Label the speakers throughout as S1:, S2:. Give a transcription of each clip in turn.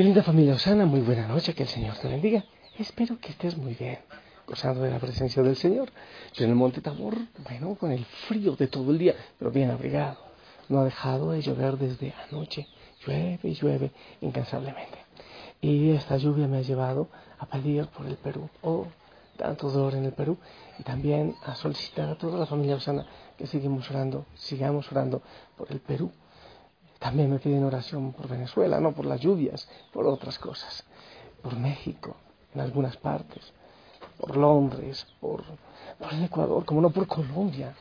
S1: Mi linda familia Osana, muy buena noche, que el Señor te bendiga. Espero que estés muy bien, gozando de la presencia del Señor. Yo en el Monte Tabor, bueno, con el frío de todo el día, pero bien abrigado. No ha dejado de llover desde anoche. Llueve y llueve incansablemente. Y esta lluvia me ha llevado a pedir por el Perú. Oh, tanto dolor en el Perú. Y también a solicitar a toda la familia Osana que sigamos orando, sigamos orando por el Perú. También me piden oración por Venezuela, no por las lluvias, por otras cosas. Por México, en algunas partes. Por Londres, por, por el Ecuador, como no por Colombia,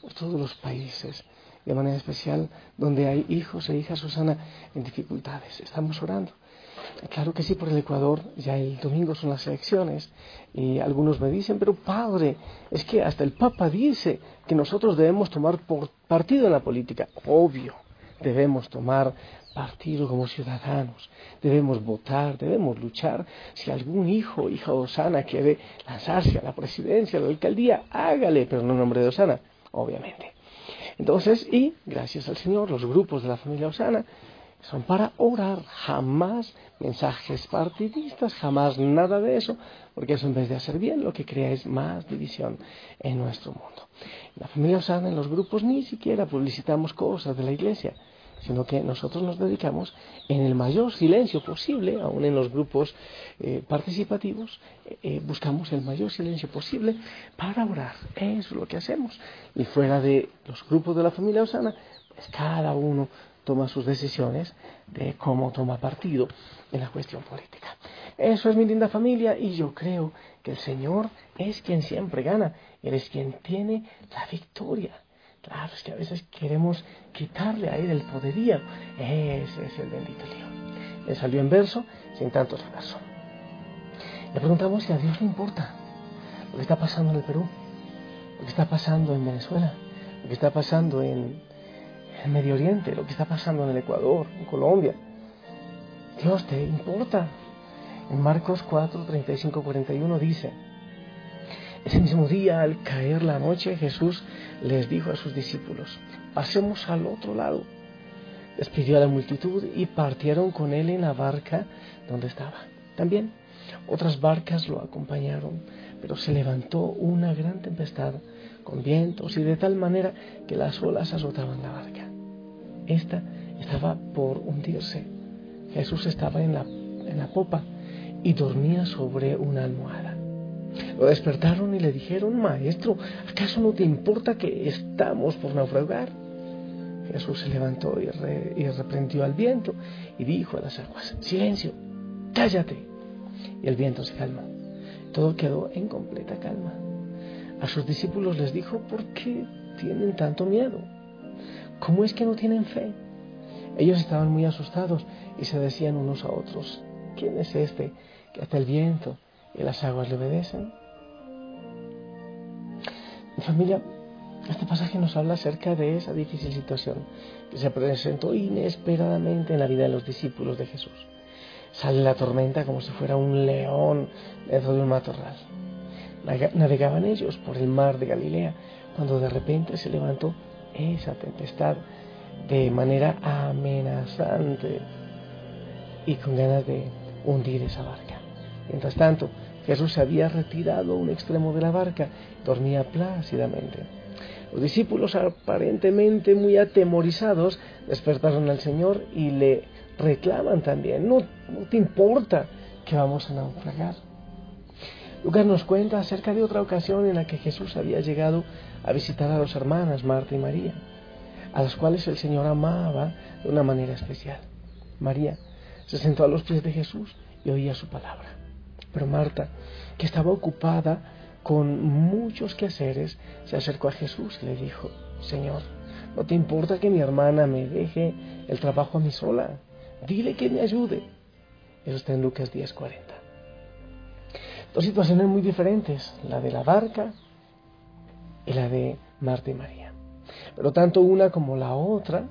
S1: por todos los países de manera especial donde hay hijos e hijas Susana en dificultades. Estamos orando. Claro que sí, por el Ecuador, ya el domingo son las elecciones y algunos me dicen, pero padre, es que hasta el Papa dice que nosotros debemos tomar partido en la política. Obvio, debemos tomar partido como ciudadanos, debemos votar, debemos luchar. Si algún hijo o hija de Osana quiere lanzarse a la presidencia, a la alcaldía, hágale, pero no en nombre de Osana, obviamente. Entonces, y gracias al Señor, los grupos de la familia Osana son para orar, jamás mensajes partidistas, jamás nada de eso, porque eso en vez de hacer bien, lo que crea es más división en nuestro mundo. La familia Osana, en los grupos, ni siquiera publicitamos cosas de la iglesia, sino que nosotros nos dedicamos en el mayor silencio posible, aún en los grupos eh, participativos, eh, buscamos el mayor silencio posible para orar. Eso es lo que hacemos. Y fuera de los grupos de la familia Osana, pues cada uno toma sus decisiones de cómo toma partido en la cuestión política. Eso es mi linda familia y yo creo que el Señor es quien siempre gana, Él es quien tiene la victoria. Claro, es que a veces queremos quitarle a él el poderío. Ese es el bendito lío. Le salió en verso sin tanto reverso. Le preguntamos si a Dios le importa lo que está pasando en el Perú, lo que está pasando en Venezuela, lo que está pasando en el Medio Oriente, lo que está pasando en el Ecuador, en Colombia. Dios te importa. En Marcos 4, 35, 41 dice, ese mismo día, al caer la noche, Jesús les dijo a sus discípulos, pasemos al otro lado. Despidió a la multitud y partieron con él en la barca donde estaba. También otras barcas lo acompañaron, pero se levantó una gran tempestad con vientos y de tal manera que las olas azotaban la barca. Esta estaba por hundirse. Jesús estaba en la, en la popa y dormía sobre una almohada. Lo despertaron y le dijeron, Maestro, ¿acaso no te importa que estamos por naufragar? Jesús se levantó y, reprendió al viento y dijo a las aguas, Silencio, cállate. Y el viento se calmó. Todo quedó en completa calma. A sus discípulos les dijo, ¿por qué tienen tanto miedo? ¿Cómo es que no tienen fe? Ellos estaban muy asustados y se decían unos a otros, ¿quién es este que hasta el viento y las aguas le obedecen. Mi familia, este pasaje nos habla acerca de esa difícil situación que se presentó inesperadamente en la vida de los discípulos de Jesús. Sale la tormenta como si fuera un león dentro de un matorral. Navegaban ellos por el mar de Galilea cuando de repente se levantó esa tempestad de manera amenazante y con ganas de hundir esa barca. Mientras tanto, Jesús se había retirado a un extremo de la barca, dormía plácidamente. Los discípulos, aparentemente muy atemorizados, despertaron al Señor y le reclaman también, no, no te importa que vamos a naufragar. Lucas nos cuenta acerca de otra ocasión en la que Jesús había llegado a visitar a dos hermanas, Marta y María, a las cuales el Señor amaba de una manera especial. María se sentó a los pies de Jesús y oía su palabra. Pero Marta, que estaba ocupada con muchos quehaceres, se acercó a Jesús y le dijo, Señor, No te importa que mi hermana me deje el trabajo a mí sola. Dile que me ayude. Eso está en Lucas 10:40. Dos situaciones muy diferentes, la de la barca y la de Marta y María. Pero tanto una como la otra,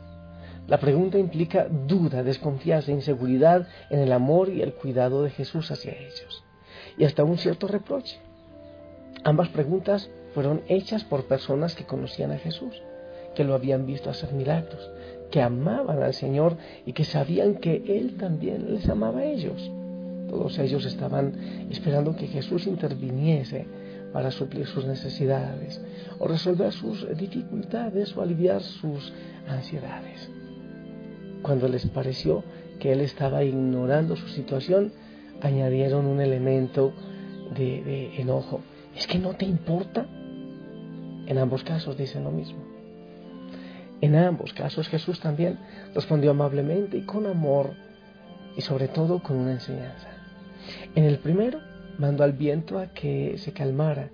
S1: la pregunta implica duda, desconfianza, inseguridad en el amor y el cuidado de Jesús hacia ellos. Y hasta un cierto reproche. Ambas preguntas fueron hechas por personas que conocían a Jesús, que lo habían visto hacer milagros, que amaban al Señor y que sabían que Él también les amaba a ellos. Todos ellos estaban esperando que Jesús interviniese para suplir sus necesidades o resolver sus dificultades o aliviar sus ansiedades. Cuando les pareció que Él estaba ignorando su situación, añadieron un elemento de, enojo. ¿Es que no te importa? En ambos casos dicen lo mismo. En ambos casos Jesús también respondió amablemente y con amor y sobre todo con una enseñanza. En el primero mandó al viento a que se calmara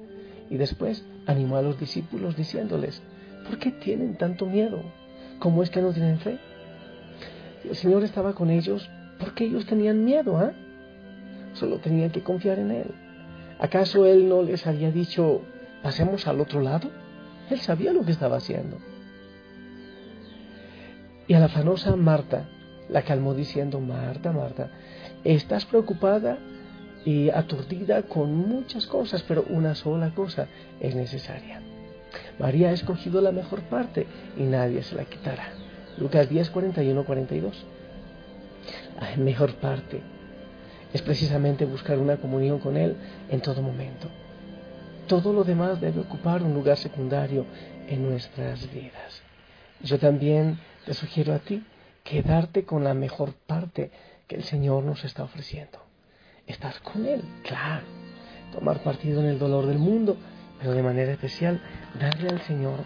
S1: y después animó a los discípulos diciéndoles, ¿por qué tienen tanto miedo? ¿Cómo es que no tienen fe? El Señor estaba con ellos porque ellos tenían miedo, ¿ah? Solo tenían que confiar en Él. ¿Acaso Él no les había dicho, pasemos al otro lado? Él sabía lo que estaba haciendo. Y a la afanosa Marta la calmó diciendo, Marta, Marta, estás preocupada y aturdida con muchas cosas, pero una sola cosa es necesaria. María ha escogido la mejor parte y nadie se la quitará. Lucas 10, 41, 42. La mejor parte es precisamente buscar una comunión con Él en todo momento. Todo lo demás debe ocupar un lugar secundario en nuestras vidas. Yo también te sugiero a ti quedarte con la mejor parte que el Señor nos está ofreciendo. Estar con Él, claro. Tomar partido en el dolor del mundo, pero de manera especial darle al Señor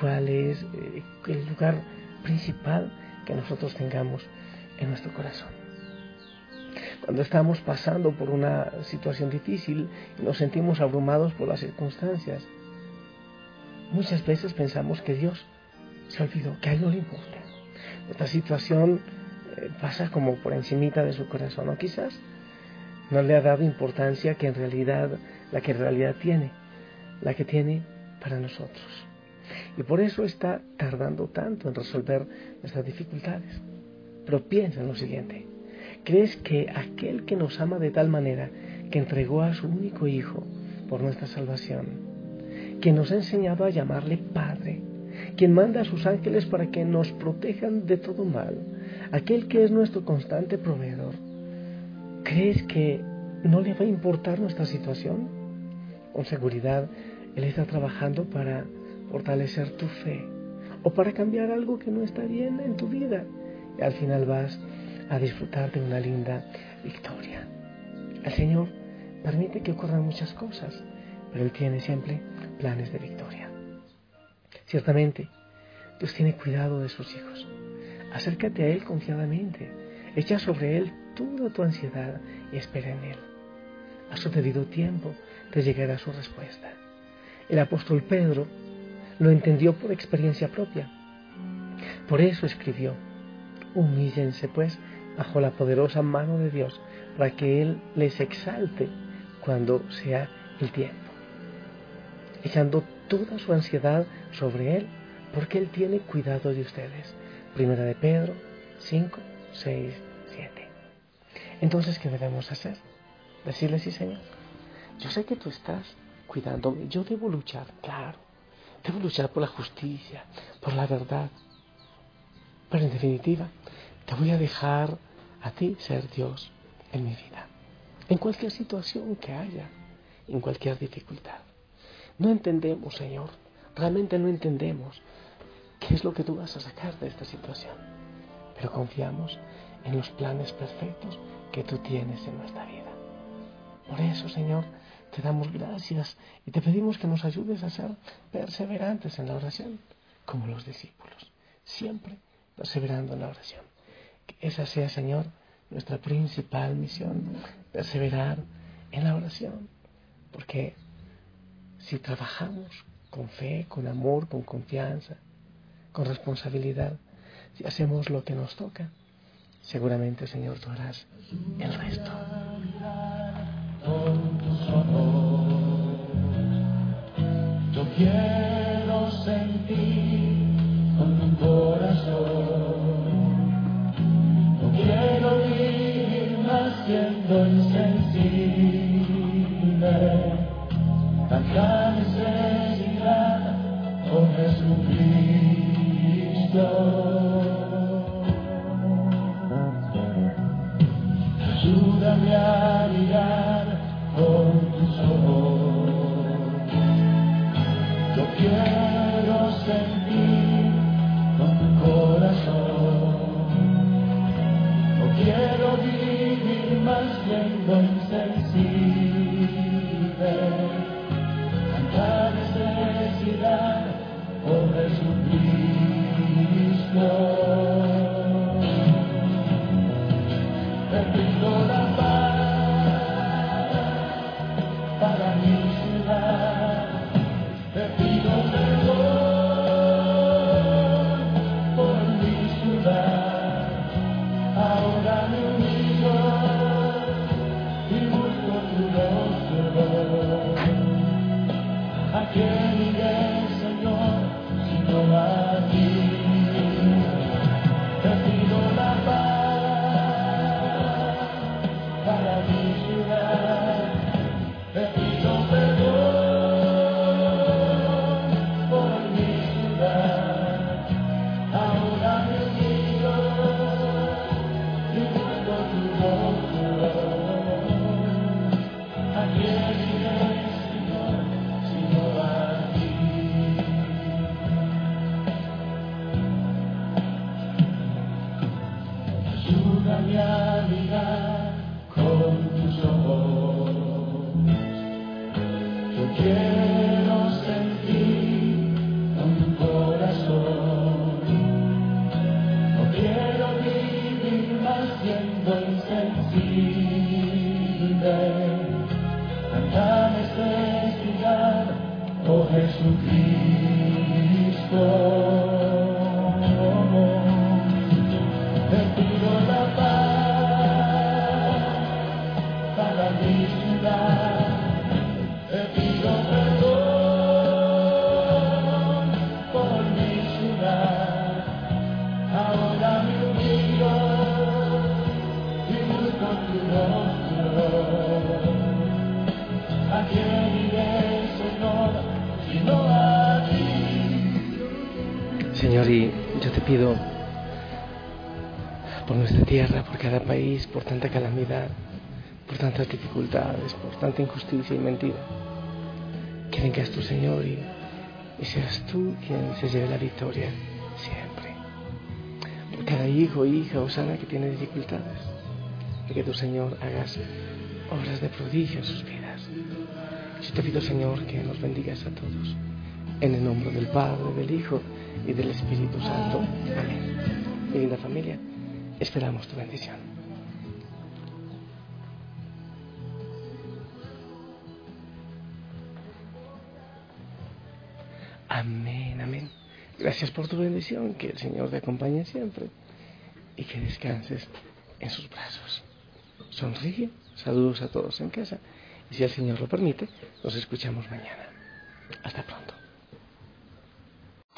S1: cuál es eh, el lugar principal que nosotros tengamos en nuestro corazón. Cuando estamos pasando por una situación difícil y nos sentimos abrumados por las circunstancias, muchas veces pensamos que Dios se olvidó, que a Él no le importa. Esta situación eh, pasa como por encimita de su corazón, o quizás no le ha dado importancia que en realidad, la que en realidad tiene, la que tiene para nosotros. Y por eso está tardando tanto en resolver nuestras dificultades. Pero piensa en lo siguiente. ¿Crees que aquel que nos ama de tal manera que entregó a su único Hijo por nuestra salvación, que nos ha enseñado a llamarle Padre, quien manda a sus ángeles para que nos protejan de todo mal, aquel que es nuestro constante proveedor, ¿crees que no le va a importar nuestra situación? Con seguridad, Él está trabajando para fortalecer tu fe o para cambiar algo que no está bien en tu vida. Y al final vas a disfrutar de una linda victoria. El Señor permite que ocurran muchas cosas, pero Él tiene siempre planes de victoria. Ciertamente, Dios tiene cuidado de sus hijos. Acércate a Él confiadamente. Echa sobre Él toda tu ansiedad y espera en Él. A su debido tiempo te llegará su respuesta. El apóstol Pedro lo entendió por experiencia propia. Por eso escribió, humíllense pues bajo la poderosa mano de Dios para que Él les exalte cuando sea el tiempo, echando toda su ansiedad sobre Él, porque Él tiene cuidado de ustedes. Primera de Pedro 5, 6, 7. Entonces, ¿qué debemos hacer? Decirle sí, Señor. Yo sé que tú estás cuidándome. Yo debo luchar, claro. Debo luchar por la justicia, por la verdad. Pero en definitiva, te voy a dejar a ti ser Dios en mi vida. En cualquier situación que haya, en cualquier dificultad. No entendemos, Señor, realmente no entendemos qué es lo que tú vas a sacar de esta situación. Pero confiamos en los planes perfectos que tú tienes en nuestra vida. Por eso, Señor, te damos gracias y te pedimos que nos ayudes a ser perseverantes en la oración, como los discípulos, siempre perseverando en la oración. Esa sea, Señor, nuestra principal misión, perseverar en la oración, porque si trabajamos con fe, con amor, con confianza,
S2: con responsabilidad, si hacemos lo que nos toca, seguramente, Señor, tú harás el resto.
S1: Yo quiero sentir con tu corazón.
S2: τον σε θα τα κάνεσαι συχνά όνες μου πλήστος cada país, por tanta calamidad, por tantas dificultades, por tanta injusticia y mentira, que vengas tú, Señor, y, y seas tú quien se lleve la victoria siempre. Por cada hijo, hija o sana que tiene dificultades, que tú, Señor, hagas obras de prodigio en sus vidas. Yo te pido, Señor, que nos bendigas a todos. En el nombre del Padre, del Hijo y del Espíritu Santo. Amén. Mi linda familia, esperamos tu bendición. Amén, amén. Gracias por tu bendición, que el Señor te acompañe siempre y que descanses en sus brazos. Sonríe, saludos a todos en casa y si el Señor lo permite, nos escuchamos mañana. Hasta pronto.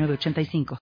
S3: 906985.